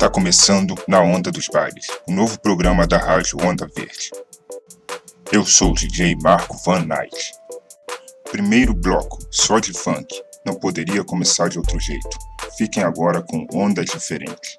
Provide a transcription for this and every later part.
Tá começando Na Onda dos Bailes, o novo programa da rádio Onda Verde. Eu sou o DJ Marco Van Night. Primeiro bloco, só de funk. Não poderia começar de outro jeito. Fiquem agora com Onda Diferente.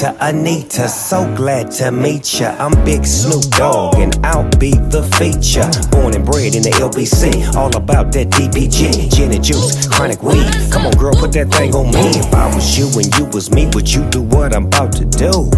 Anita, Anita, so glad to meet ya. I'm Big Snoop Dogg, and I'll be the feature. Born and bred in the LBC, all about that DPG, gin and juice, chronic weed. Come on, girl, put that thing on me. If I was you and you was me, would you do what I'm about to do?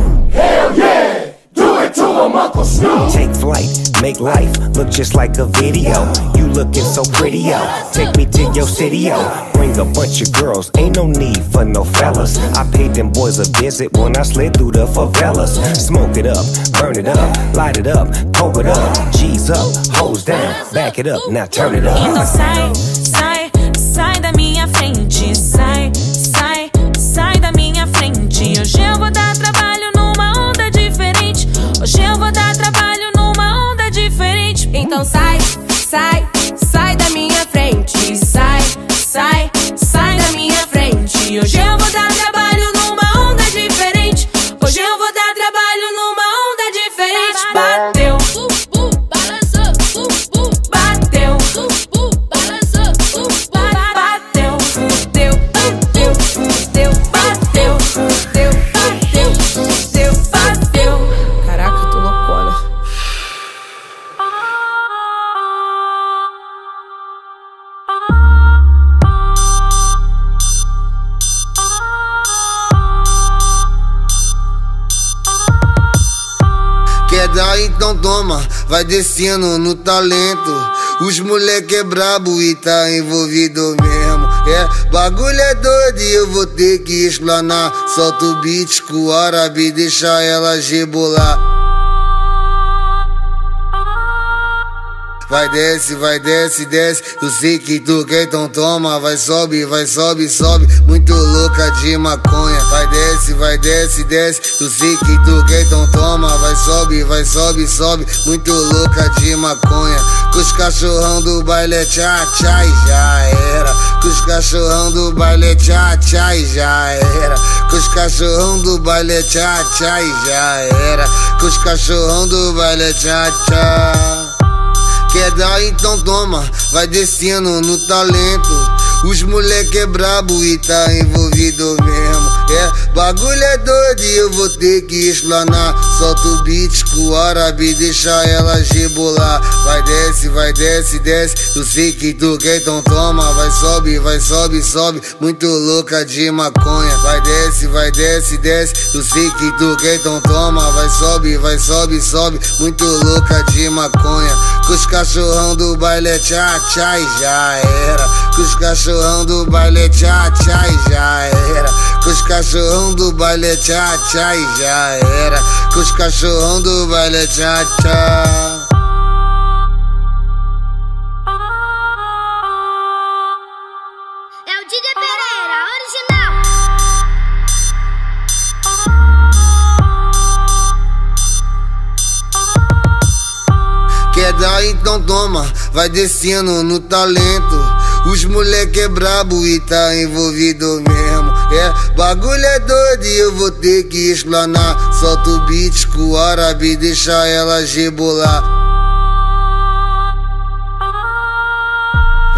Take flight, make life look just like a video. You looking so pretty, yo. Take me to your city, yo. Bring a bunch of girls, ain't no need for no fellas. I paid them boys a visit when I slid through the favelas. Smoke it up, burn it up, light it up, coke it up. G's up, hose down, back it up, now turn it então up. sai, sai, sai da minha frente. Sai, sai, sai da minha frente. Hoje eu vou dar trabalho numa onda diferente. Hoje eu vou dar trabalho numa onda diferente. Então sai, sai, sai da minha frente. Sai, sai, então toma, vai descendo no talento. Os moleque é brabo e tá envolvido mesmo. É, bagulho é doido e eu vou ter que explanar. Solta o beat com o árabe, deixa ela rebolar. Vai desce, vai desce, desce. Eu sei que tu quer, então toma. Vai sobe, vai sobe, sobe. Muito louca de maconha. Vai desce, vai desce, desce. Eu sei que tu quer, então toma. Vai sobe, vai sobe, sobe. Muito louca de maconha. Com os cachorrão do baile tchá, tchá e já era. Com os cachorrão do baile tchá, tchá e já era. Com os cachorrão do baile tchá, tchá e já era. Com os cachorrão do baile tchá, tchá. Quer dar então toma, vai descendo no talento. Os moleque é brabo e tá envolvido mesmo. É, bagulho é doido e eu vou ter que explanar. Solta o beat com o árabe, deixa ela rebolar. Vai desce, vai desce, desce. Eu sei que tu quer, então toma. Vai sobe, vai sobe, sobe. Muito louca de maconha. Vai desce, vai desce, desce. Eu sei que tu quer, então toma. Vai sobe, vai sobe, sobe. Muito louca de maconha. Com os cachorrão do baile tchá, tchá e já era. Com os cachorrão do baile tchá, tchá e já era. Com os cachorrão do baile tchá, tchá e já era. Com os cachorrão do baile tchá, tchá. Vai descendo no talento. Os moleque é brabo e tá envolvido mesmo. É, bagulho é doido e eu vou ter que explanar. Solta o beat com o árabe, deixa ela rebolar.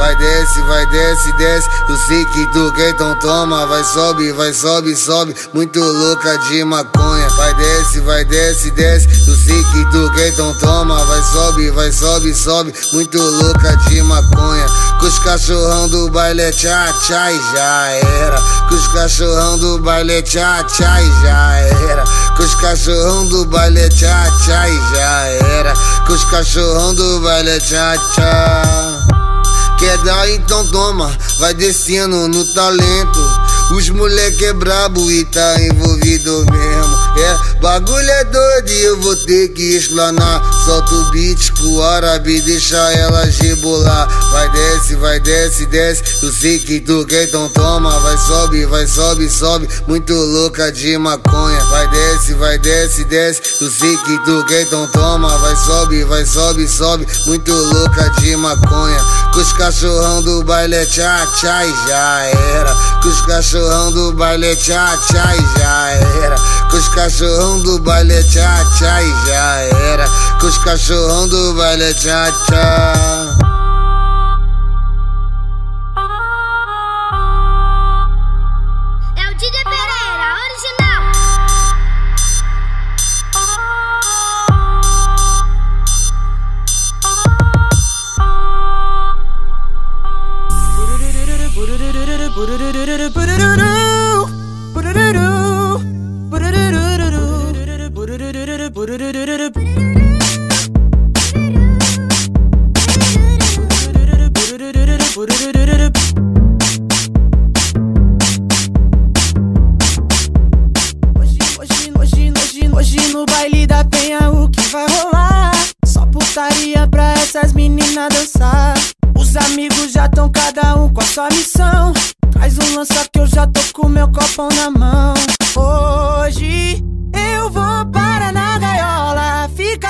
Vai desce, vai desce, desce. Eu sei que tu quer, então toma. Vai sobe, vai sobe, sobe. Muito louca de maconha. Vai desce, vai desce, desce. Eu sei que tu quer, então toma. Vai sobe, vai sobe, sobe. Muito louca de maconha. Com os cachorrão do baile tchá tchá e já era. Com os cachorrão do baile tchá tchá e já era. Com os cachorrão do baile tchá tchá e já era. Com os cachorrão do baile tchá tchá. Então toma, vai descendo no talento. Os moleque é brabo e tá envolvido mesmo. É, bagulho é doido e eu vou ter que explanar. Solta o beat com o árabe, deixa ela rebolar. Vai desce, vai desce, desce. Eu sei que tu quer, então toma. Vai sobe, vai sobe, sobe. Muito louca de maconha. Vai desce, vai desce, desce. Eu sei que tu quer, então toma. Vai sobe, vai sobe, sobe. Muito louca de maconha. Com os cachorrão do baile tchá tchá e já era. Com os cachorrão do baile tchá tchá e já era. Com os cachorrão do baile tchá tchá e já era. Com os cachorrão do baile tchá tchá.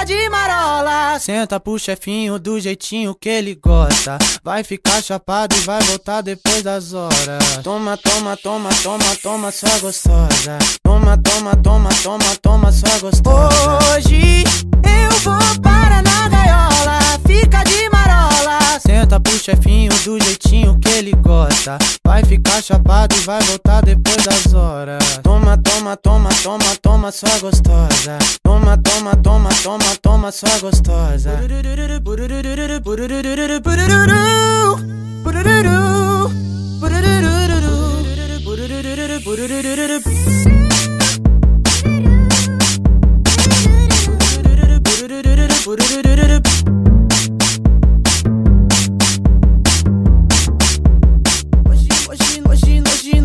De marola. Senta pro chefinho do jeitinho que ele gosta. Vai ficar chapado e vai voltar depois das horas. Toma, toma, toma, toma, toma, sua gostosa. Toma, toma, toma, toma, toma, sua gostosa. Hoje eu vou para Senta pro chefinho do jeitinho que ele gosta. Vai ficar chapado e vai voltar depois das horas. Toma, toma, toma, toma, toma, sua gostosa. Toma, toma, toma, toma, toma, sua gostosa. Burururu,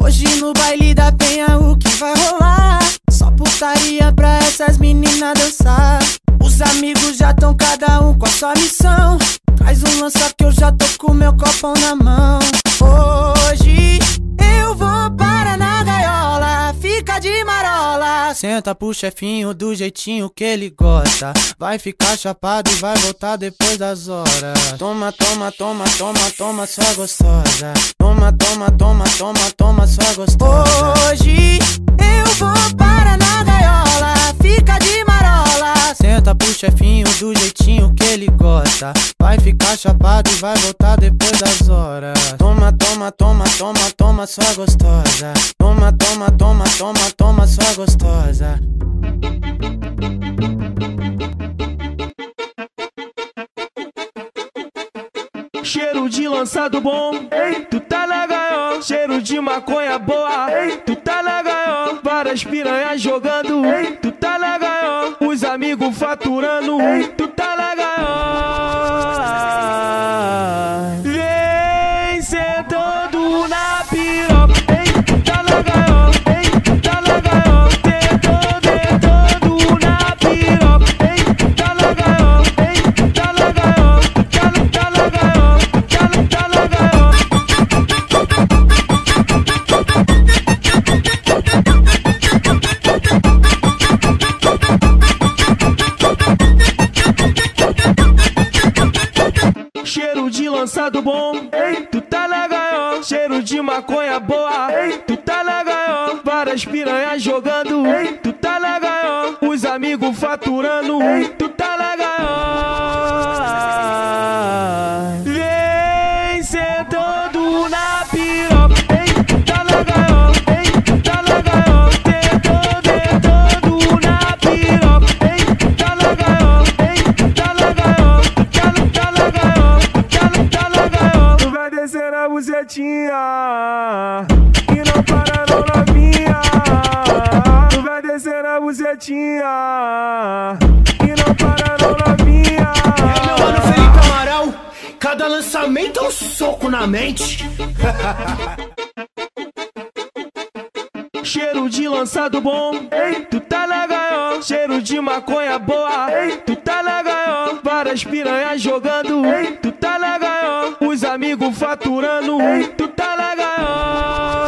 hoje, no baile da penha o que vai rolar? Só putaria pra essas meninas dançar. Os amigos já tão cada um com a sua missão. Traz um lança que eu já tô com meu copão na mão. Hoje Senta pro chefinho do jeitinho que ele gosta. Vai ficar chapado e vai voltar depois das horas. Toma, toma, toma, toma, toma, sua gostosa. Toma, toma, toma, toma, toma, sua gostosa. Hoje eu vou para na gaiola, fica de marola. Senta pro chefinho do jeitinho que ele gosta. Ficar chapado e vai voltar depois das horas. Toma, toma, toma, toma, toma, sua gostosa. Toma, toma, toma, toma, toma, sua gostosa. Cheiro de lançado bom, ei, tu tá na gaiola. Cheiro de maconha boa, ei, tu tá na gaiola. Várias piranhas jogando, ei, tu tá na gaiola. Os amigos faturando, tu tá na gaiola. Lançado bom, ei, tu tá legal. Cheiro de maconha boa, ei, tu tá legal. Várias piranhas jogando, ei, tu tá legal. Os amigos faturando, ei, tu e não para não novinha. É meu mano Felipe Amaral, cada lançamento é um soco na mente. Cheiro de lançado bom, ei, tu tá legal. Cheiro de maconha boa, ei, tu tá legal. Várias piranhas jogando, ei, tu tá legal. Os amigos faturando, tu tá legal.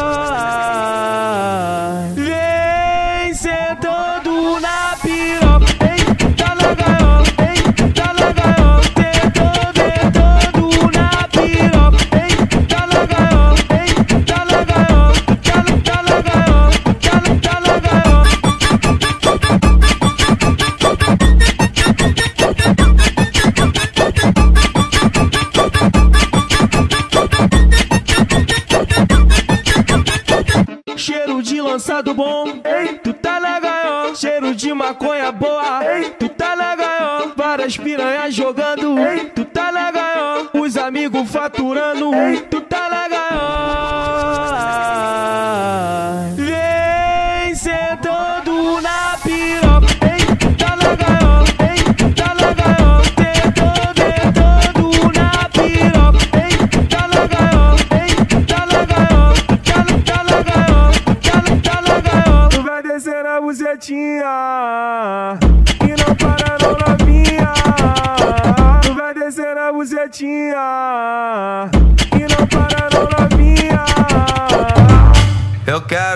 Faturando, ei,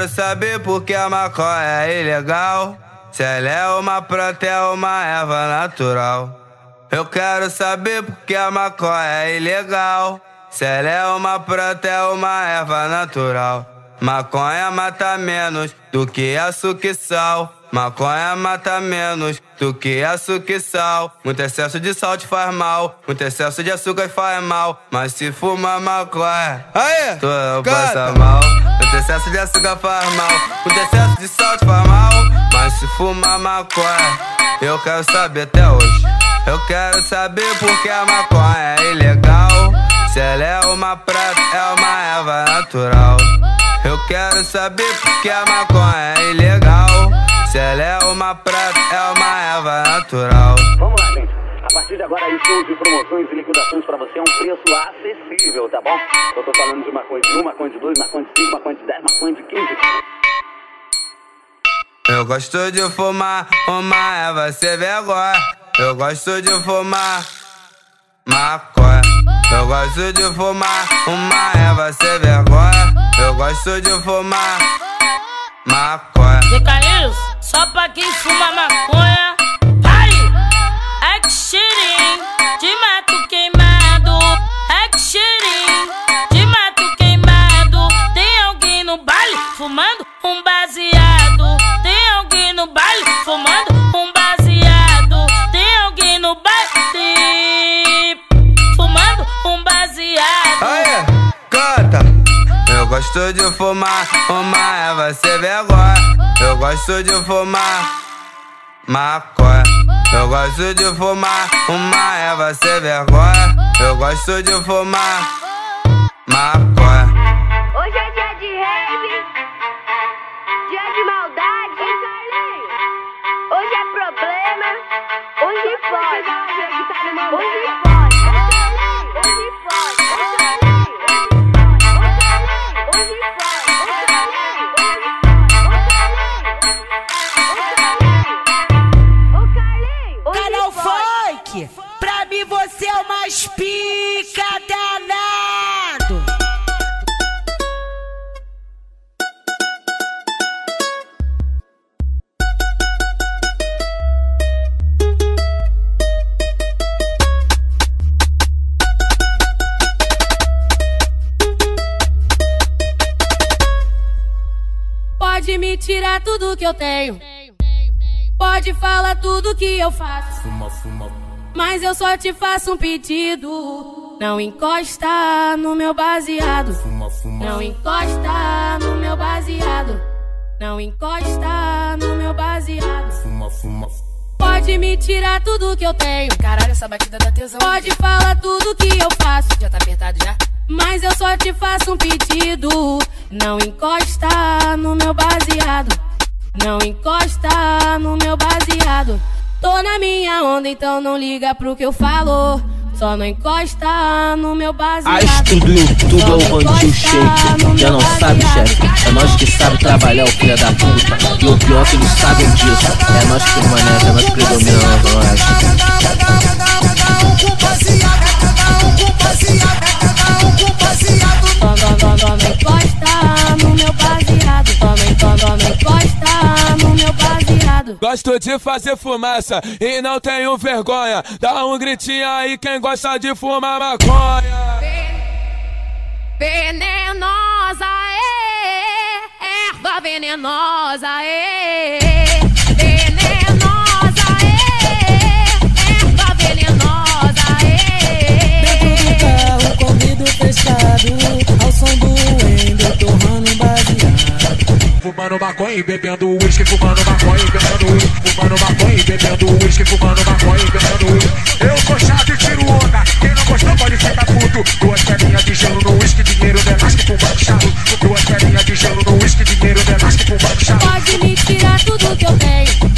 quero saber por que a maconha é ilegal. Se ela é uma planta, é uma erva natural. Eu quero saber por que a maconha é ilegal. Se ela é uma planta, é uma erva natural. Maconha mata menos do que açúcar e sal. Maconha mata menos do que açúcar e sal. Muito excesso de sal te faz mal. Muito excesso de açúcar faz mal. Mas se fuma maconha, Aê, tu não passa mal. Muito excesso de açúcar faz mal. Muito excesso de sal te faz mal. Mas se fuma maconha, eu quero saber até hoje. Eu quero saber por que a maconha é ilegal. Se ela é uma prata, é uma erva natural. Eu quero saber por que a maconha é ilegal. Se ela é uma prata, é uma erva natural. Vamos lá, gente. A partir de agora, aí, shows de promoções e liquidações pra você é um preço acessível, tá bom? Eu tô falando de maconha de 1, maconha de 2, maconha de 5, maconha de 10, maconha de 15. Eu gosto de fumar uma erva sem vergonha. Eu gosto de fumar maconha. Eu gosto de fumar uma erva sem vergonha. Eu gosto de fumar maconha. De Carlinhos, só pra quem fuma maconha. Vai! É que gosto de fumar uma erva sem vergonha. Eu gosto de fumar maconha. Eu gosto de fumar uma erva sem vergonha. Eu gosto de fumar maconha. Hoje é dia de rave, dia de maldade. Hoje é problema, hoje pode. Hoje pode. Tirar tudo que eu tenho. Pode falar tudo que eu faço. Fuma, fuma. Mas eu só te faço um pedido. Não encosta no meu baseado. Fuma, fuma. Não encosta no meu baseado. Não encosta no meu baseado. Fuma, fuma. Pode me tirar tudo que eu tenho. Caralho, essa batida da tesão. Pode falar tudo que eu faço. Já tá apertado já? Mas eu só te faço um pedido. Não encosta no meu baseado. Não encosta no meu baseado. Tô na minha onda, então não liga pro que eu falo. Só não encosta no meu baseado. Astro do YouTube é o bandido shake. Já não sabe, chefe. É nós que sabe trabalhar, o filho da puta. E o pior que eles sabem disso. É nós que permanece, é nós que predomina na Zona Oeste. Não, não encosta no meu baseado. Gosto de fazer fumaça e não tenho vergonha. Dá um gritinho aí quem gosta de fumar maconha. Venenosa, é, erva venenosa, é. Venenosa, maconha e bebendo uísque, fumando maconha e bebendo uísque, fumando maconha e bebendo uísque, fumando maconha e bebendo uísque. Eu sou chato e tiro onda, quem não gostou pode ficar puto. Duas pedrinhas de gelo no uísque, dinheiro delas que fumando chato. Duas pedrinhas de gelo no uísque, dinheiro delas que fumando chato. Pode me tirar tudo que eu tenho.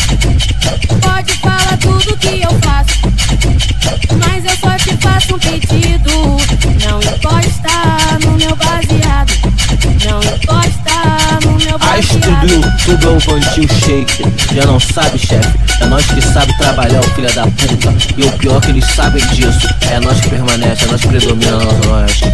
Do baseado. YouTube é o bandido shake. Já não sabe, chefe. É nós que sabe trabalhar, o filho da puta. E o pior que eles sabem disso. É nós que permanece, é nós que predomina na Zona Oeste.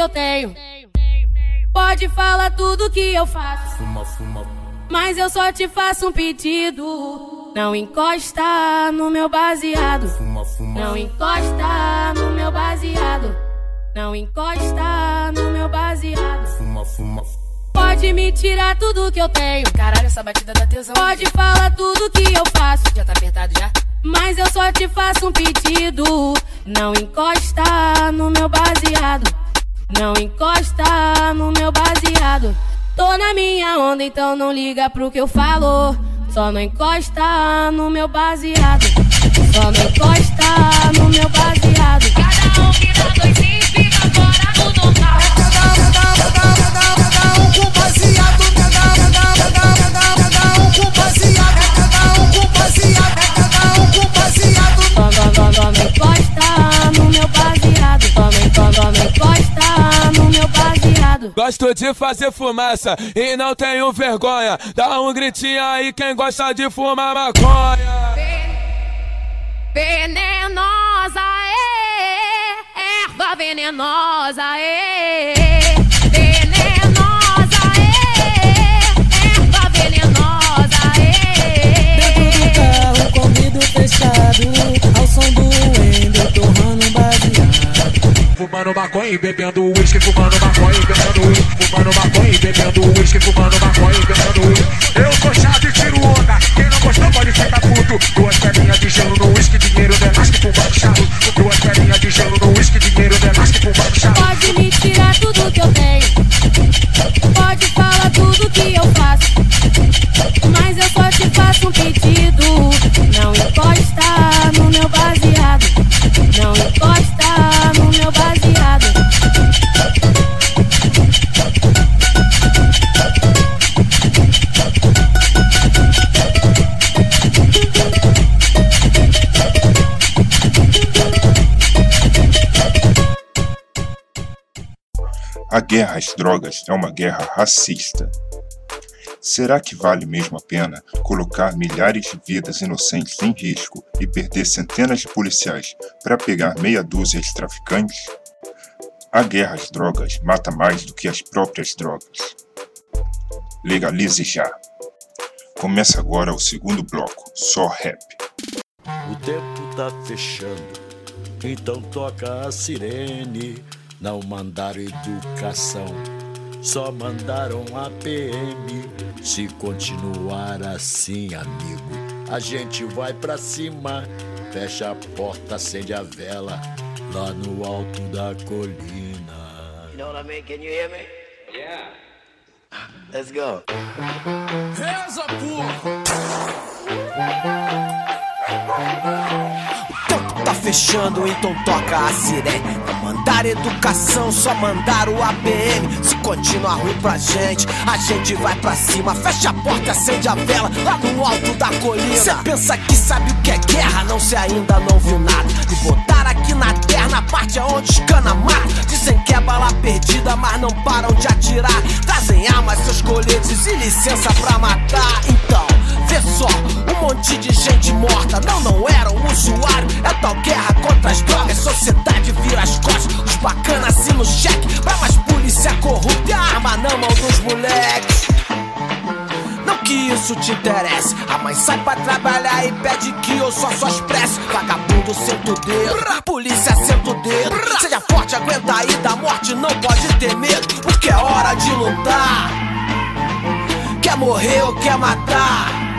Que eu tenho. Pode falar tudo que eu faço. Fuma, fuma. Mas eu só te faço um pedido. Não encosta no meu baseado. Fuma, fuma. Não encosta no meu baseado. Não encosta no meu baseado. Fuma, fuma. Pode me tirar tudo que eu tenho. Caralho, essa batida da tesão. Pode falar tudo que eu faço. Já tá apertado já? Mas eu só te faço um pedido. Não encosta no meu baseado. Não encosta no meu baseado. Tô na minha onda, então não liga pro que eu falo. Só não encosta no meu baseado. Só não encosta no meu baseado. Cada um que dá dois e fica fora do normal. Gosto de fazer fumaça e não tenho vergonha. Dá um gritinho aí quem gosta de fumar maconha. Venenosa, é, erva venenosa, é. Venenosa, é, erva venenosa, Dentro do é. carro, com vidro fechado. Ao som do Wender, torrando um baseado. Fumando maconha e bebendo uísque, fumando maconha e bebendo uísque, fumando maconha e bebendo uísque, fumando maconha e bebendo uísque. Eu sou e tiro onda, quem não gostou pode ficar puto. Duas pedrinhas de gelo no uísque, dinheiro que guerra às drogas é uma guerra racista. Será que vale mesmo a pena colocar milhares de vidas inocentes em risco e perder centenas de policiais para pegar meia dúzia de traficantes? A guerra às drogas mata mais do que as próprias drogas. Legalize já! Começa agora o segundo bloco, só rap. O tempo tá fechando, então toca a sirene. Não mandaram educação, só mandaram a PM. Se continuar assim, amigo, a gente vai pra cima. Fecha a porta, acende a vela lá no alto da colina. You know what I mean? Can you hear me? Yeah. Let's go. Reza, tá fechando, então toca a sirene. Não mandar educação, só mandar o APM. Se continuar ruim pra gente, a gente vai pra cima. Fecha a porta, acende a vela lá no alto da colina. Cê pensa que sabe o que é guerra, não se ainda não viu nada. Me botaram aqui na terra, na parte onde os cana matam. Dizem que é bala perdida, mas não param de atirar. Trazem armas, seus coletes e licença pra matar. Então, só, um monte de gente morta. Não, não era um usuário. É tal guerra contra as drogas. Sociedade vira as costas. Os bacanas assinam cheque. Pra mais polícia corrupta e arma na mão dos moleques. Não que isso te interesse. A mãe sai pra trabalhar e pede que eu só só expresso. Vagabundo senta o dedo, polícia senta o dedo. Seja forte, aguenta aí da morte, não pode ter medo. Porque é hora de lutar. Quer morrer ou quer matar?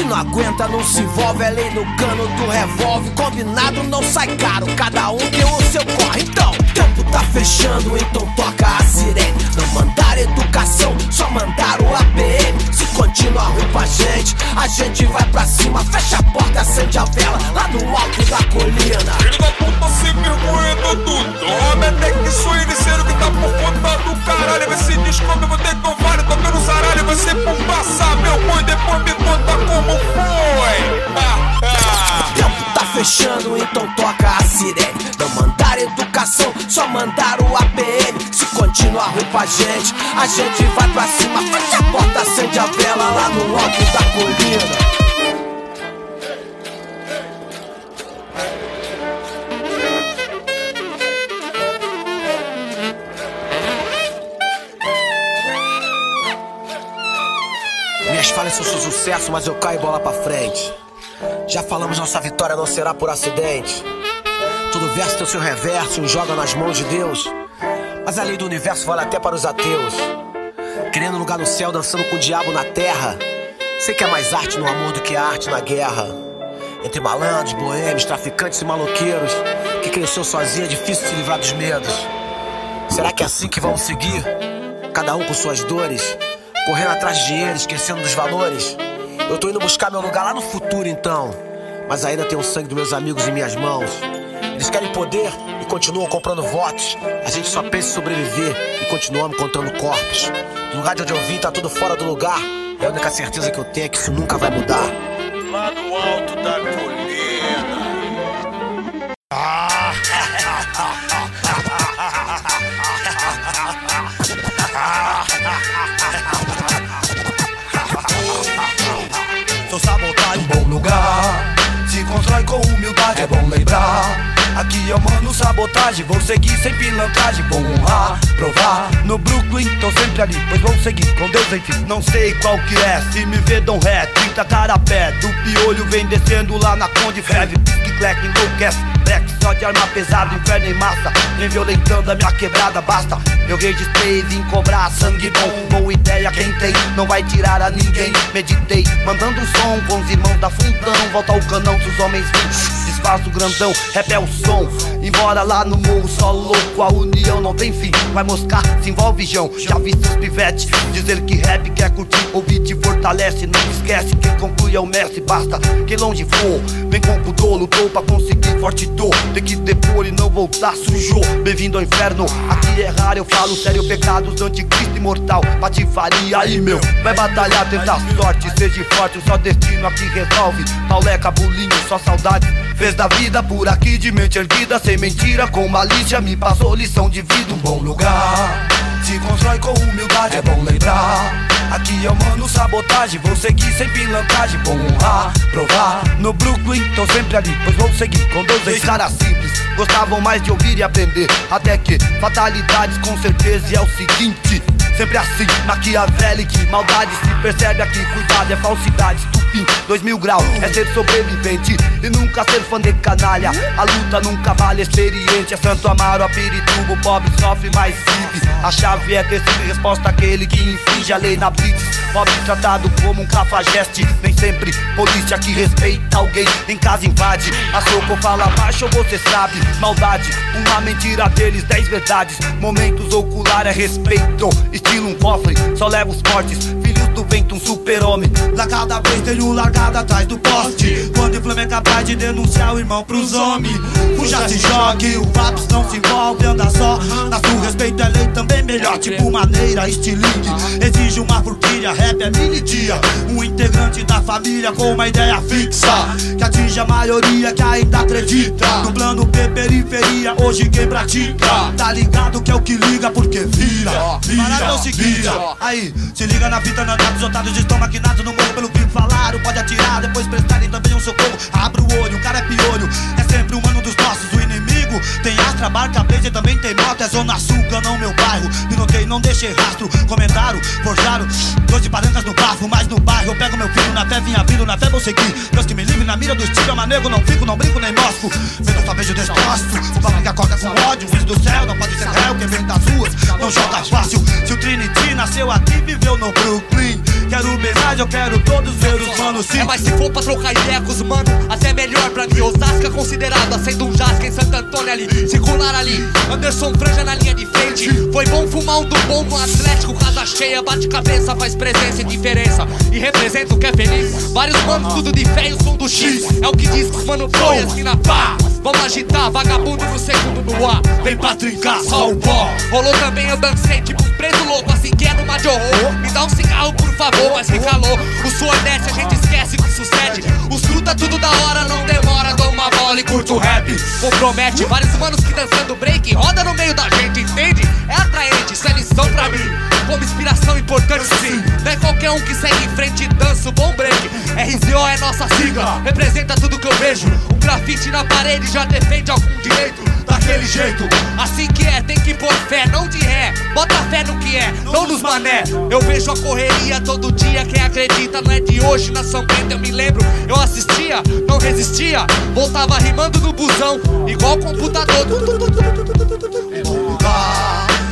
Se não aguenta, não se envolve. É lei no cano do revólver. Combinado não sai caro. Cada um tem o seu corre. Então, tempo tá fechando, então toca a sirene. Não mandar educação, só mandar o APM. Se continuar ruim pra gente, a gente vai pra cima. Fecha a porta, acende a vela lá no alto da colina. Filho da puta sem vergonha todo nome Até que sou iniciando que tá por conta do caralho Vai se descobre, vou ter que fale tocando zaralho Vai ser por passar meu boi, depois me conta como foi ah, ah. O tempo tá fechando, então toca a sirene. Só mandar o APM. Se continuar ruim pra gente, a gente vai pra cima. Fecha a porta, acende a vela lá no alto da colina. Minhas falhas são sucesso, mas eu caio bola pra frente. Já falamos, nossa vitória não será por acidente. Todo verso tem o seu reverso, joga nas mãos de Deus. Mas a lei do universo vale até para os ateus. Querendo lugar no céu, dançando com o diabo na terra. Sei que é mais arte no amor do que arte na guerra. Entre malandros, boêmios, traficantes e maloqueiros. Que cresceu sozinho é difícil se livrar dos medos. Será que é assim que vamos seguir? Cada um com suas dores. Correndo atrás de dinheiro, esquecendo dos valores. Eu tô indo buscar meu lugar lá no futuro então. Mas ainda tenho o sangue dos meus amigos em minhas mãos. Eles querem poder e continuam comprando votos. A gente só pensa em sobreviver e continuamos contando corpos. No lugar de onde eu vim tá tudo fora do lugar. É a única certeza que eu tenho é que isso nunca vai mudar. Lá no alto da colina. Eu mando sabotagem, vou seguir sem pilantragem, vou honrar, provar. No Brooklyn, tô sempre ali, pois vou seguir com Deus, enfim. Não sei qual que é, se me vê, dão ré, 30 cara a pé. Do piolho vem descendo lá na Conde Feve, que cleque enlouquece. Black só de arma pesada, inferno em massa. Vem violentando a minha quebrada, basta. Eu registrei, vim cobrar sangue bom. Boa ideia, quem tem, não vai tirar a ninguém. Meditei, mandando um som com os irmãos da fundão. Volta ao canão, se os homens vêm. Desfaz o grandão, rap é o som. Embora lá no morro, só louco, a união não tem fim. Vai moscar, se envolve, João. Já vi seus pivete dizer que rap quer curtir, ouvir te fortalece. Não esquece, quem conclui é o mestre, basta. Quem longe for, vem com pudor, lutou pra conseguir forte dor. Tem que depor e não voltar, sujou. Bem-vindo ao inferno, aqui é raro, eu falo sério. Pecados do anticristo imortal, patifaria aí, meu. Vai batalhar, tenta sorte, seja forte, só destino aqui resolve. Pauleca, bulinho, só saudade. Fez da vida por aqui de mente erguida, sem mentira, com malícia. Me passou lição de vida, um bom lugar. Se constrói com humildade, é bom lembrar. Aqui eu mando sabotagem, vou seguir sem pilantragem. Vou honrar, provar. No Brooklyn, tô sempre ali, pois vou seguir com ex caras simples. Gostavam mais de ouvir e aprender. Até que fatalidades com certeza e é o seguinte. Sempre assim, maquiavélico, maldade se percebe aqui, cuidado, é falsidade, estupim, dois mil graus, é ser sobrevivente e nunca ser fã de canalha. A luta nunca vale experiente, é Santo Amaro, a Pirituba, o pobre sofre, mas vive. A chave é ter sempre resposta àquele que infringe a lei na blitz. Pobre tratado como um cafajeste, nem sempre polícia que respeita alguém em casa invade. A soco fala baixo, você sabe, maldade, uma mentira deles, dez verdades. Momentos ocular é respeito, estilo um cofre, só leva os fortes. Do vento, um super-homem. Lá cada vez um largado atrás do poste. Quando o Flamengo é capaz de denunciar o irmão pros homens. Fuja se jogue, o Vaps não se envolve, anda só. Na sua respeito é lei também melhor, tipo maneira, estilingue. Exige uma forquilha, rap é militia. Um integrante da família com uma ideia fixa. Que atinge a maioria que ainda acredita. No plano P, periferia, hoje quem pratica. Tá ligado que é o que liga, porque vira. É o seguinte, aí, se liga na fita, não os otários estão maquinados no morro pelo que falaram. Pode atirar, depois prestarem também um socorro. Abre o olho, o cara é piolho. É sempre um mano dos nossos, o inimigo. Tem astra, barca, blazer, também tem moto. É zona sul, não meu bairro. Pilotei, não deixei rastro. Comentaram, forjaram. Doze parancas no bafo, mas no bairro. Eu pego meu filho na fé, vinha vindo, na fé vou seguir. Deus que me livre na mira do estilo, manego, não fico, não brinco nem mosco. Vendo beijo destroço. O papo que acorda com ódio, filho do céu, não pode ser réu. Quem vem das ruas, não joga fácil. Se o Trinity nasceu aqui, viveu no Brooklyn. Quero mais, eu quero todos ver os manos sim. É, mas se for pra trocar ideia com os mano, até melhor pra mim. Osasco é considerado, sendo um jasca em Santo Antônio ali. Circular ali, Anderson Franja na linha de frente. Foi bom fumar um do bom no Atlético, casa cheia, bate cabeça, faz presença e diferença. E representa o que é feliz. Vários manos, tudo de fé e o som do X. É o que diz que os mano foi assim na pá. Vamos agitar, vagabundo no segundo no ar. Vem pra trincar só o pó. Rolou também, eu dancei tipo um louco, assim que é numa de. Me dá um cigarro, por favor, mas que calor. O suor desce, a gente esquece que sucede. Os fruta tudo da hora, não demora. Dou uma bola e curto rap. Compromete vários manos que dançando break. Roda no meio da gente, entende? É atraente, isso é lição pra mim. Como inspiração importante sim. Não é qualquer um que segue em frente e dança o bom break. RZO é nossa sigla, representa tudo que eu vejo. Um grafite na parede já defende algum direito. Daquele jeito, assim que é, tem que pôr fé, não de ré. Bota fé no que é, não nos mané. Eu vejo a correria todo dia, quem acredita não é de hoje. Na São Bento eu me lembro, eu assistia, não resistia. Voltava rimando no busão, igual computador. lugar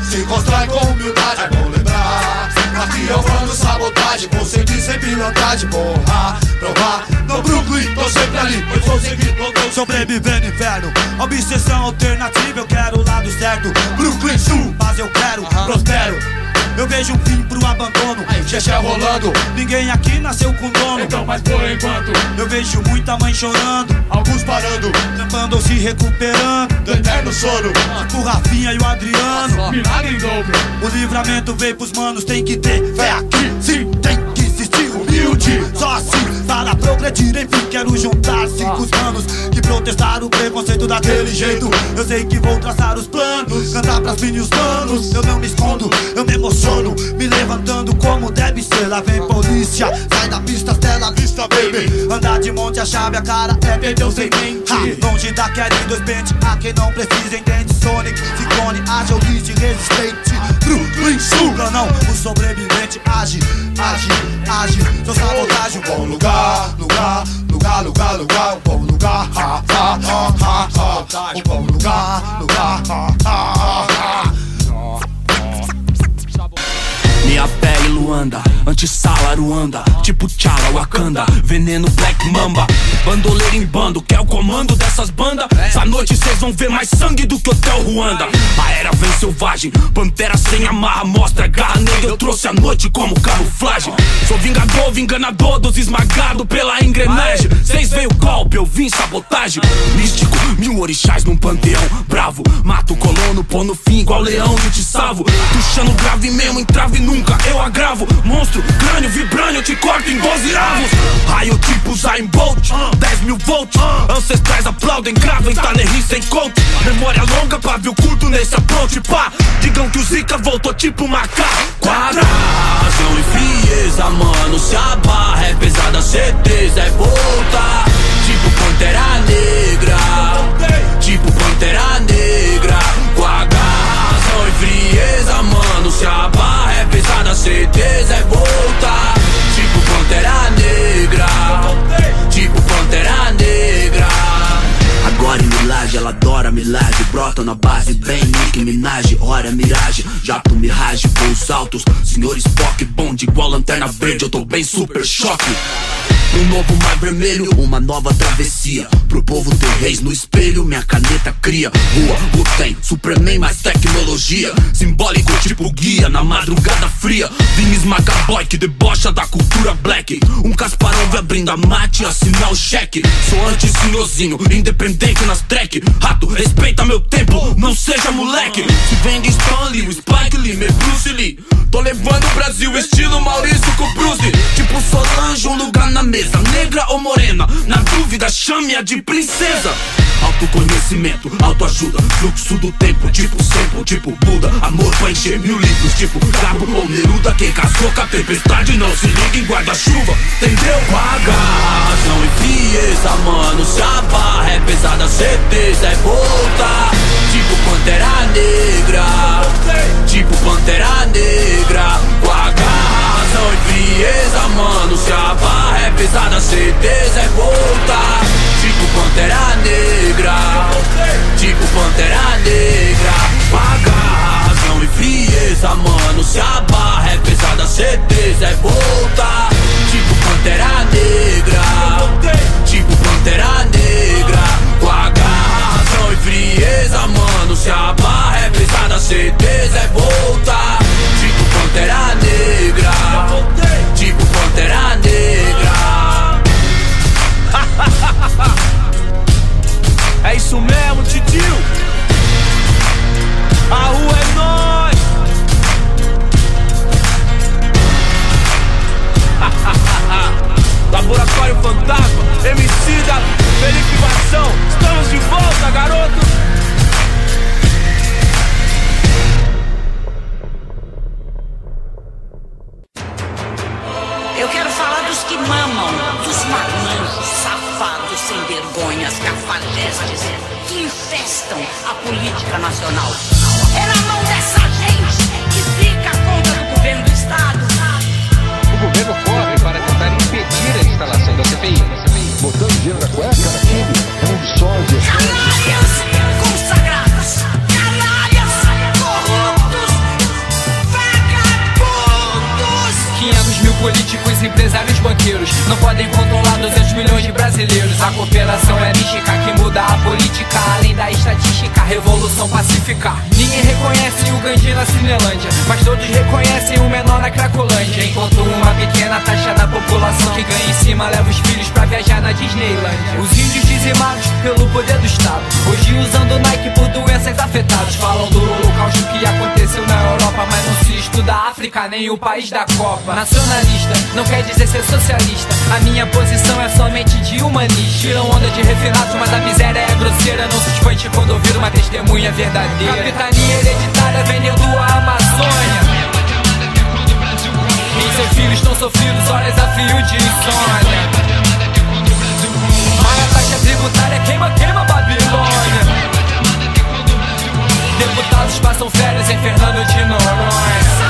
Se constrói com humildade, é bom lembrar. Aqui eu mando sabotagem, vou seguir sem pilantragem. Porra, provar, no Brooklyn, tô sempre ali Pois vou seguir, tô sobrevivendo inferno Obsessão alternativa, eu quero o lado certo. Brooklyn Sul, mas eu quero, prospero eu vejo um fim pro abandono, xexé rolando. Ninguém aqui nasceu com dono. Então, mas por enquanto, eu vejo muita mãe chorando. Alguns parando, trampando ou se recuperando. Do eterno sono, o Rafinha e o Adriano. Milagre em dobro. O livramento veio pros manos, tem que ter fé aqui. Sim, tem que existir humilde. Só assim para progredir, enfim, quero juntar cinco manos que protestaram o preconceito daquele jeito. Eu sei que vou traçar os planos, cantar pras mini os manos. Eu não me escondo, eu me emociono, me levantando como deve ser. Lá vem polícia, sai da pista, tela vista, baby. Andar de monte, a chave, a cara é perdeu sem mente. Ha, longe da dois pente, a quem não precisa entende. Sonic, Ciclone, age ou resistente. Brooklyn, suga não, o sobrevivente age, age, age. Sou sabotagem, bom lugar lugar, lugar, lugar, lugar, um bom lugar, ha, ha, ha, ha, ha, um bom lugar, lugar, ha, ha, ha. Minha pele Luanda, antissala Ruanda Tipo Tchala, Wakanda, veneno Black Mamba. Bandoleiro em bando, quer o comando dessas bandas? Essa noite cês vão ver mais sangue do que Hotel Ruanda. A era vem selvagem, pantera sem amarra Mostra garra negra, eu trouxe a noite como camuflagem. Sou vingador, vinganador dos esmagados pela engrenagem. Cês veio golpe, eu vim sabotagem. Místico, mil orixás num panteão. Bravo, mato colono, pô no fim igual leão e te salvo. Puxando grave mesmo, entrave nunca, eu agravo. Monstro, crânio, vibrânio, eu te corto em 12 avos Raio tipo Zayn Bolt, 10 mil volts Ancestrais aplaudem, gravem, tá nem sem coach Memória longa, pavio curto nesse approach, pá Digam que o Zika voltou tipo macaco Quadra, razão e frieza, mano. Se a barra é pesada, certeza é voltar. Tipo Pantera Negra. Milagre Brota na base, bem Nick Minaj Hora miragem, já pro mirage Voos altos, senhor Spock Bonde igual lanterna verde, eu tô bem super choque. Um novo mar vermelho, uma nova travessia Pro povo ter reis no espelho, minha caneta cria. Rua, Uten, Superman mais tecnologia Simbólico tipo guia na madrugada fria. Vinis Macaboy que debocha da cultura black. Um Kasparov abrindo a mate assinar o cheque. Sou anti-senhorzinho, independente nas track. Rato, respeita meu tempo, não seja moleque. Se vem de Stanley, o Spike Lee, meu Bruce Lee. Tô levando o Brasil estilo Maurício com Bruce Tipo Solange, um lugar na mesa Negra ou morena, na dúvida chame-a de princesa. Autoconhecimento, autoajuda, fluxo do tempo Tipo sempre, tipo Buda. Amor pra encher mil livros, tipo Cabo ou Neruda. Quem casou com a tempestade não se liga em guarda-chuva Entendeu? Paga e frieza, mano Se a barra é pesada, certeza é voltar Tipo Pantera Negra. Tipo Pantera Negra. Com a garra, e frieza, mano Se a barra é pesada, certeza é voltar Tipo Pantera Negra. Tipo Pantera Negra. Com a garra, e frieza, mano Se a barra é pesada, certeza é voltar Tipo Pantera Negra. Tipo Pantera Negra. Com a garra, razão e frieza, mano Se a barra é pesada, certeza é Fantasma, MC da Verificação. Estamos de volta, garoto. Eu quero falar dos que mamam, dos marmanjos, safados, sem vergonhas, cafajestes, que infestam a política nacional. É na mão dessa gente que fica a conta do governo do Estado. O governo Ninguém reconhece Gandhi na Cinelândia, mas todos reconhecem o menor na Cracolândia. Enquanto uma pequena taxa da população que ganha em cima leva os filhos pra viajar na Disneylândia. Os índios dizimados pelo poder do Estado, hoje usando Nike por doenças afetadas. Falam do holocausto que aconteceu na Europa, mas não se estuda a África nem o país da Copa. Nacionalista não quer dizer ser socialista. A minha posição é somente de humanista. Tiram onda de refinados, mas a miséria é grosseira. Não se espante quando ouvir uma testemunha verdadeira. Capitania hereditária vendendo a Amazônia. E seus filhos estão sofridos horas a fio de insônia. Maior taxa tributária queima, queima Babilônia. Deputados passam férias em Fernando de Noronha.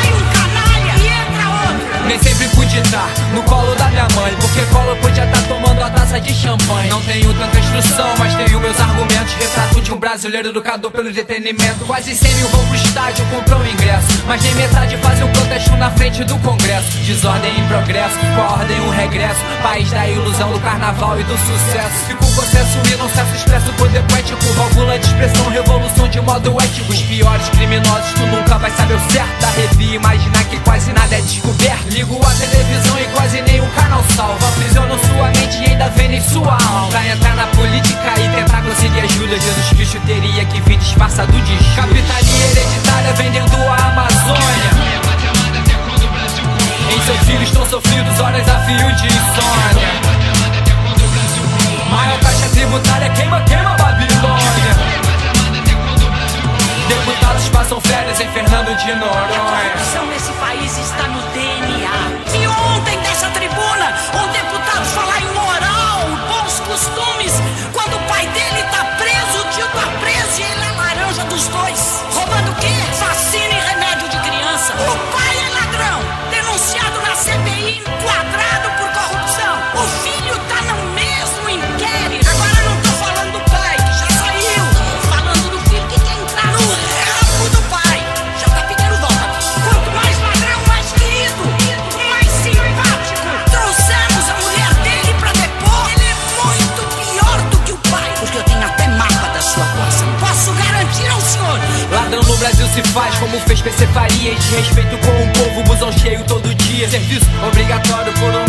Nem sempre pude estar no colo da minha mãe Porque colo podia estar tomando a taça de champanhe. Não tenho tanta instrução, mas tenho meus argumentos. Retrato de um brasileiro educado pelo entretenimento Quase 100 mil vão pro estádio, comprou o ingresso. Mas nem metade fazem um protesto na frente do congresso. Desordem em progresso, com a ordem um regresso. País da ilusão, do carnaval e do sucesso. Fico processo e não cesso, expresso. Poder poético Válvula de expressão, revolução de modo ético. Os piores criminosos, tu nunca vai saber o certo. Da revia, imaginar que quase nada é descoberto A televisão e quase nenhum canal salva. Aprisionam sua mente e ainda vendem sua alma. Pra entrar na política e tentar conseguir ajuda Jesus Cristo teria que vir disfarçado de Judas Capitania hereditária vendendo a Amazônia. Em seus filhos estão sofridos horas a fio de insônia. Maior taxa tributária queima, queima Babilônia Deputados passam férias em Fernando de Noronha. A corrupção nesse país está no DNA. E ontem, dessa tribuna, um deputado falar em moral, bons costumes. se faz como fez PC e de respeito com o povo, busão cheio todo dia. Serviço obrigatório por um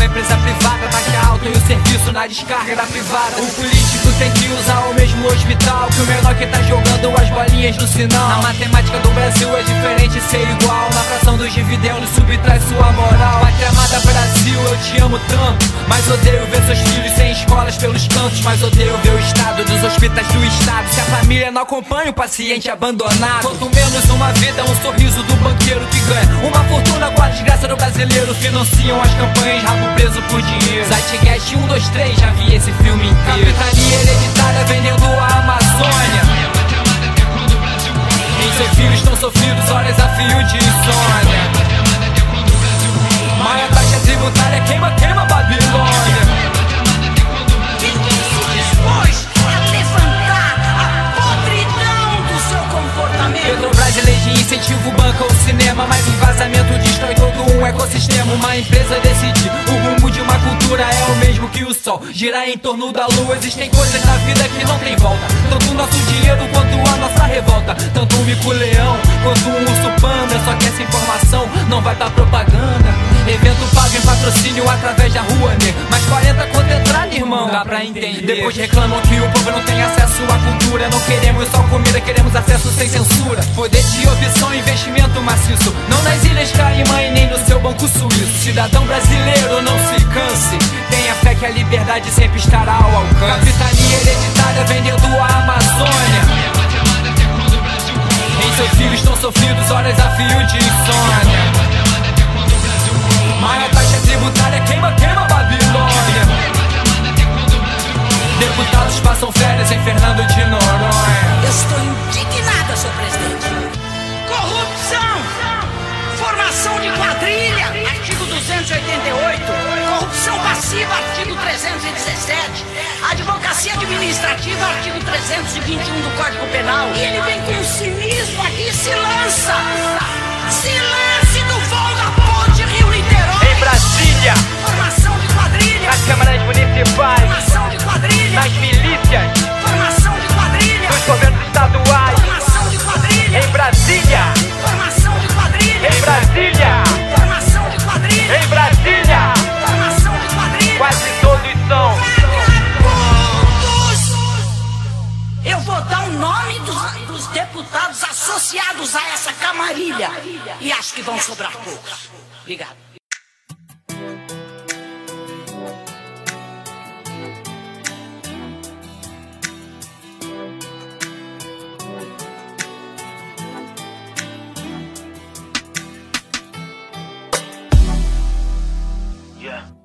na descarga da privada. O político tem que usar o mesmo hospital Que o menor que tá jogando as bolinhas no sinal. Na matemática do Brasil é diferente ser igual. Na fração dos dividendos subtrai sua moral. Pátria amada Brasil, eu te amo tanto. Mas odeio ver seus filhos sem escolas pelos cantos. Mas odeio ver o estado dos hospitais do estado. Se a família não acompanha o paciente abandonado Quanto menos uma vida, um sorriso do banqueiro que ganha. Uma fortuna com a desgraça do brasileiro. Financiam as campanhas, rabo preso por dinheiro. Zeitgeist 1, 2, 3, já vi esse filme inteiro. Capitania hereditária vendendo a Amazônia. Em seus filhos estão sofridos, horas a fio de insônia. Maior taxa tributária queima, queima Babilônia. Quem incentivo banca o cinema Mas vazamento destrói todo um ecossistema. Uma empresa decidir o rumo de uma cultura É o mesmo que o sol. Girar em torno da lua Existem coisas na vida que não tem volta. Tanto nosso dinheiro quanto a nossa revolta. Tanto um mico-leão quanto um urso panda Só que essa informação não vai dar propaganda Evento pago em patrocínio através da rua, né? Mas 40 conto entrada, irmão, dá pra entender. Depois reclamam que o povo não tem acesso à cultura. Não queremos só comida, queremos acesso sem censura. Poder de opção, investimento maciço. Não nas ilhas Caimã e nem no seu banco suíço Cidadão brasileiro, não se canse. Tenha fé que a liberdade sempre estará ao alcance. Capitania hereditária vendendo a Amazônia. Em seus filhos estão sofridos, horas a fio de insônia Maior taxa tributária queima, queima Babilônia Deputados passam férias em Fernando de Noronha Eu estou indignada, senhor presidente. Corrupção! Formação de quadrilha, artigo 288. Corrupção passiva, artigo 317. Advocacia administrativa, artigo 321 do Código Penal. E ele vem com um cinismo aqui se lança. Se lance Brasília, Formação de quadrilha. nas câmaras municipais, Formação de quadrilha. nas milícias, Formação de quadrilha. nos governos estaduais, Formação de quadrilha. em Brasília, Formação de quadrilha. em Brasília, Formação de quadrilha. em Brasília, Formação de quadrilha. quase todos são. Eu vou dar o nome dos, dos deputados associados a essa camarilha. E acho que vão sobrar poucos. Obrigado.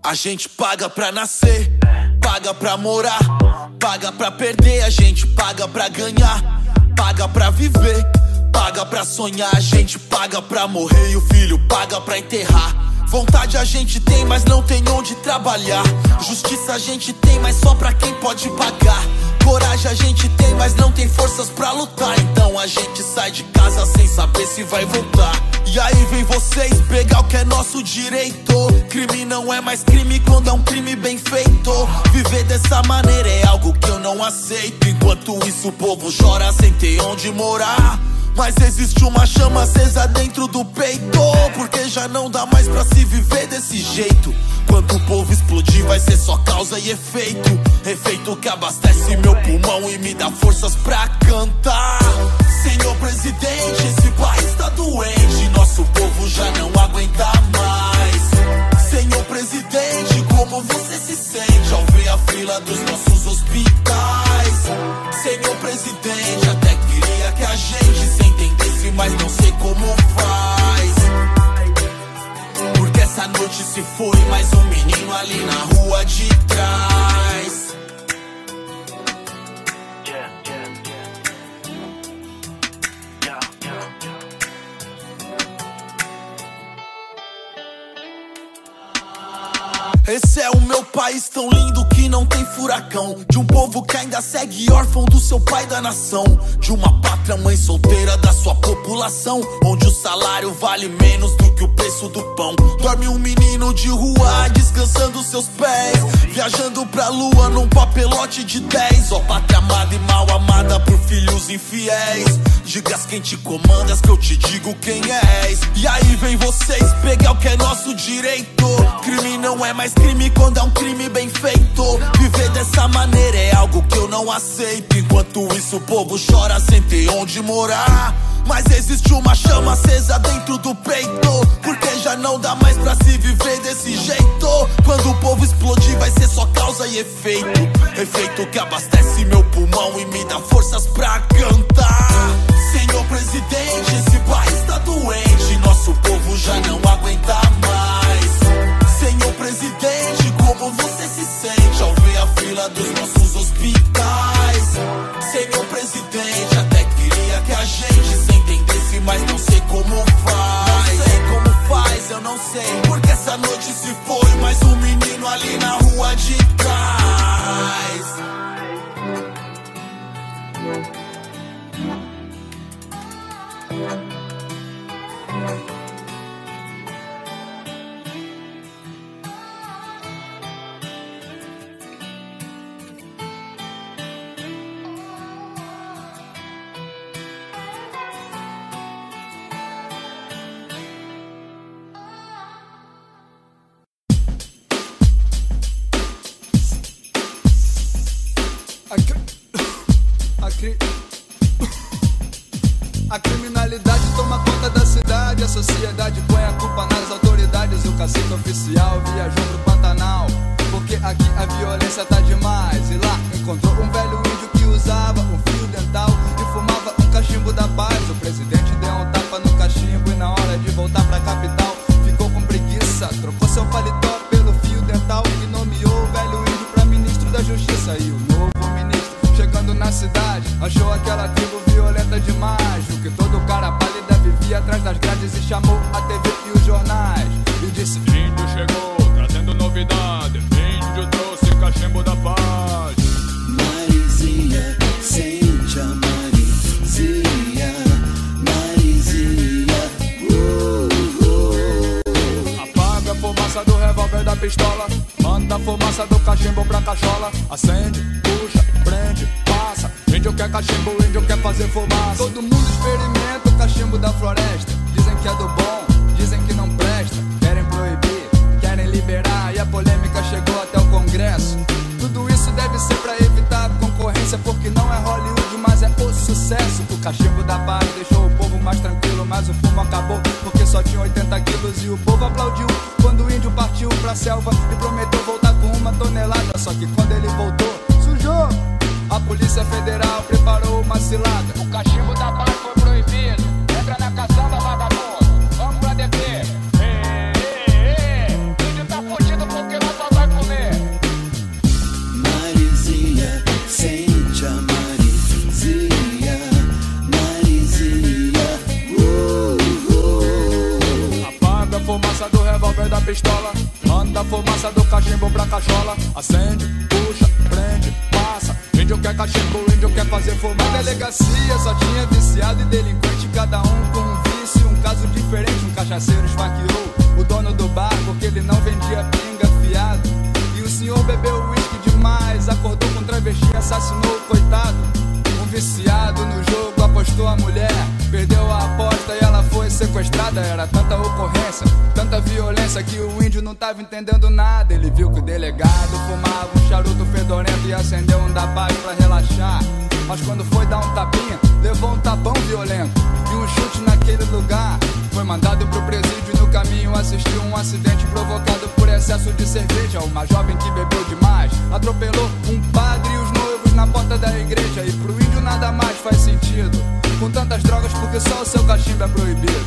A gente paga pra nascer, paga pra morar, paga pra perder, a gente paga pra ganhar, paga pra viver, paga pra sonhar, a gente paga pra morrer e o filho paga pra enterrar. Vontade a gente tem, mas não tem onde trabalhar. Justiça a gente tem, mas só pra quem pode pagar. Coragem a gente tem, mas não tem forças pra lutar. Então a gente sai de casa sem saber se vai voltar. E aí vem vocês pegar o que é nosso direito. Crime não é mais crime quando é um crime bem feito. Viver dessa maneira é algo que eu não aceito. Enquanto isso, o povo chora sem ter onde morar. Mas existe uma chama acesa dentro do peito. Porque já não dá mais pra se viver desse jeito. Quando o povo explodir, vai ser só causa e efeito. Efeito que abastece meu pulmão e me dá forças pra cantar. Senhor presidente, esse país tá doente. Nosso povo já não aguenta mais. Senhor presidente, como você se sente ao ver a fila dos nossos hospitais? Senhor presidente, até queria que a gente mas não sei como faz. Porque essa noite se foi mais um menino ali na rua de trás. Esse é o meu país tão lindo que não tem furacão. De um povo que ainda segue órfão do seu pai da nação. De uma pátria mãe solteira da sua população. Onde o salário vale menos do que o preço do pão. Dorme um menino de rua, descansando seus pés. Viajando pra lua num papelote de 10. Ó, pátria amada e mal amada por filhos infiéis. Digas quem te comandas, que eu te digo quem és. E aí vem vocês pegar o que é nosso direito. Crime não é mais crime quando é um crime bem feito. Viver dessa maneira é algo que eu não aceito. Enquanto isso, o povo chora sem ter onde morar. Mas existe uma chama acesa dentro do peito. Porque já não dá mais pra se viver desse jeito. Quando o povo explodir, vai ser só causa e efeito. Efeito que abastece meu pulmão e me dá forças pra cantar. Senhor presidente, esse país tá doente. Nosso povo já não aguenta mais. Noite se foi mais um menino ali na rua de trás. see o Congresso. Tudo isso deve ser pra evitar concorrência, porque não é Hollywood, mas é o sucesso. O cachimbo da paz deixou o povo mais tranquilo, mas o fumo acabou, porque só tinha 80 quilos. E o povo aplaudiu quando o índio partiu pra selva e prometeu assistiu um acidente provocado por excesso de cerveja. Uma jovem que bebeu demais atropelou um padre e os noivos na porta da igreja. E pro índio nada mais faz sentido. Com tantas drogas, porque só o seu cachimbo é proibido.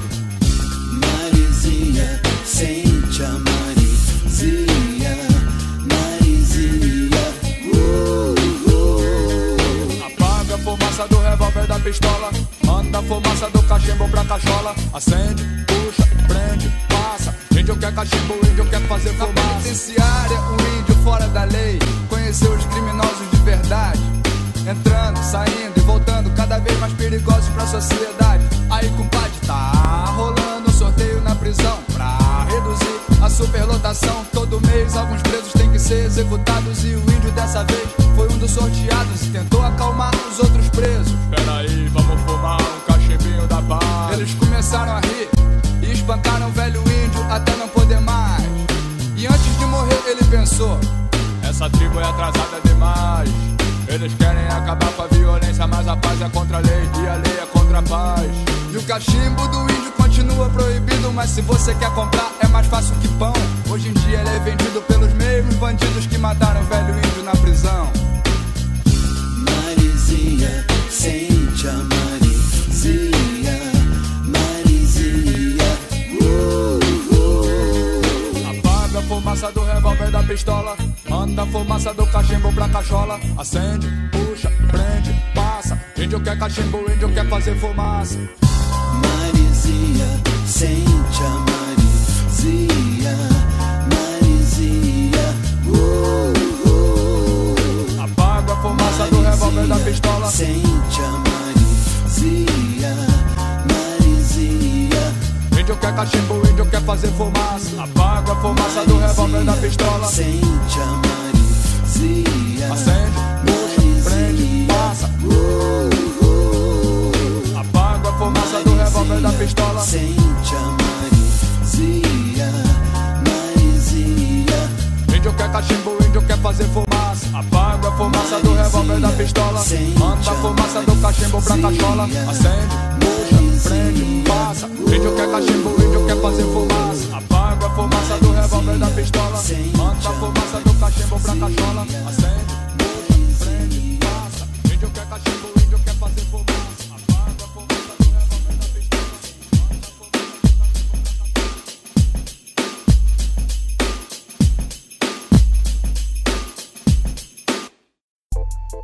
Marizinha, sente a Marizinha, Marizinha, uh, uh. Apaga a fumaça do revólver da pistola. Manda a fumaça do cachimbo pra cachola. Acende, puxa, prende. Índio quer cachimbo, índio quer fazer fumaça. Na penitenciária, um índio fora da lei. Conheceu os criminosos de verdade. Entrando, saindo e voltando, cada vez mais perigosos pra sociedade. Aí, compadre, tá rolando um sorteio na prisão pra a superlotação. Todo mês alguns presos têm que ser executados. E o índio dessa vez foi um dos sorteados e tentou acalmar os outros presos. Peraí, vamos fumar um cachimbinho da paz. Eles começaram a rir e espancaram o velho índio até não poder mais. E antes de morrer, ele pensou: Essa tribo é atrasada demais. Eles querem acabar com a violência, mas a paz é contra a lei e a lei é contra a paz. E o cachimbo do índio continua proibido, mas se você quer comprar é mais fácil que pão. Hoje em dia ele é vendido pelos mesmos bandidos que mataram o velho índio na prisão. Marizinha, sente a Marizinha, fumaça do revólver da pistola. Manda a fumaça do cachimbo pra cachola. Acende, puxa, prende, passa. Índio quer cachimbo, índio quer fazer fumaça. Marizinha, sente a Marizinha, Marizinha, uh, uh. Apaga a fumaça do revólver da pistola. Sente a Marizinha, Índio quer cachimbo, índio quer fazer fumaça. Apaga a fumaça do revólver da pistola. Sente a Marizinha. Acende, puxa, prende, passa. Apaga a fumaça do revólver da pistola. Sente a Marizinha, Marizinha. Índio quer cachimbo, índio quer fazer fumaça. Apaga a fumaça do revólver da pistola. Manda a fumaça do cachimbo pra cachola. Acende, puxa, prende, passa. Índio quer cachimbo, índio quer fazer fumaça. Apaga a fumaça do revólver da pistola. Manda a fumaça do cachimbo pra cachola. Acende, puxa, prende, passa. Índio quer cachimbo, índio quer fazer fumaça. A fumaça do da pistola.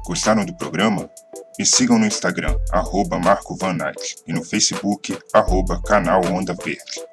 Gostaram do programa? Me sigam no Instagram, arroba Marco Van Eyck, e no Facebook, arroba canal Onda Verde.